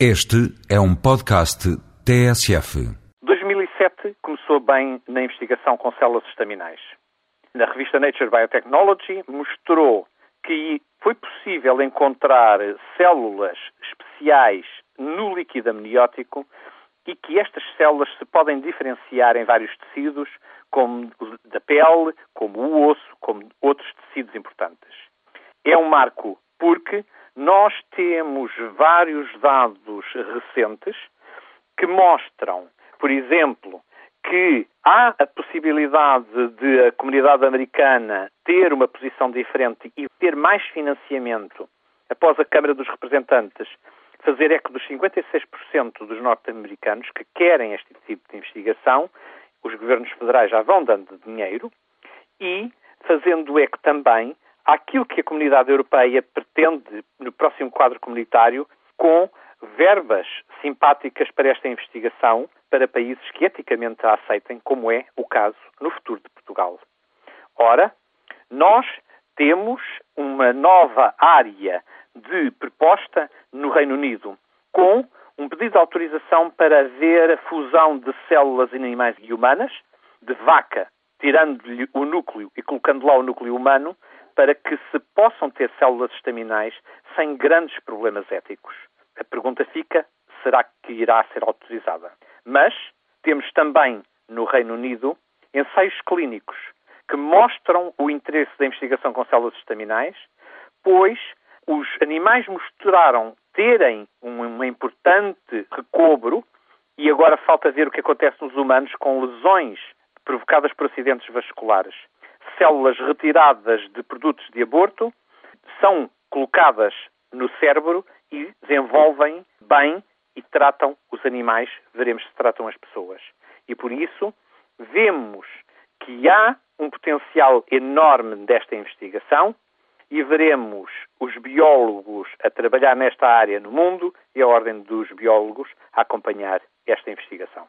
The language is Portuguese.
Este é um podcast TSF. 2007 começou bem na investigação com células estaminais. Na revista Nature Biotechnology mostrou que foi possível encontrar células especiais no líquido amniótico e que estas células se podem diferenciar em vários tecidos, como da pele, como o osso, como outros tecidos importantes. É um marco porque nós temos vários dados recentes que mostram, por exemplo, que há a possibilidade de a comunidade americana ter uma posição diferente e ter mais financiamento após a Câmara dos Representantes fazer eco dos 56% dos norte-americanos que querem este tipo de investigação, os governos federais já vão dando dinheiro, e fazendo eco também àquilo que a comunidade europeia pretende no próximo quadro comunitário com verbas simpáticas para esta investigação para países que eticamente a aceitem, como é o caso no futuro de Portugal. Ora, nós temos uma nova área de proposta no Reino Unido, com um pedido de autorização para haver a fusão de células animais e humanas, de vaca, tirando-lhe o núcleo e colocando lá o núcleo humano, para que se possam ter células estaminais sem grandes problemas éticos. A pergunta fica: será que irá ser autorizada? Mas temos também no Reino Unido ensaios clínicos que mostram o interesse da investigação com células estaminais, pois os animais mostraram terem um, importante recobro e agora falta ver o que acontece nos humanos com lesões provocadas por acidentes vasculares células retiradas de produtos de aborto são colocadas no cérebro e desenvolvem bem e tratam os animais, veremos se tratam as pessoas. E por isso vemos que há um potencial enorme desta investigação e veremos os biólogos a trabalhar nesta área no mundo e a Ordem dos Biólogos a acompanhar esta investigação.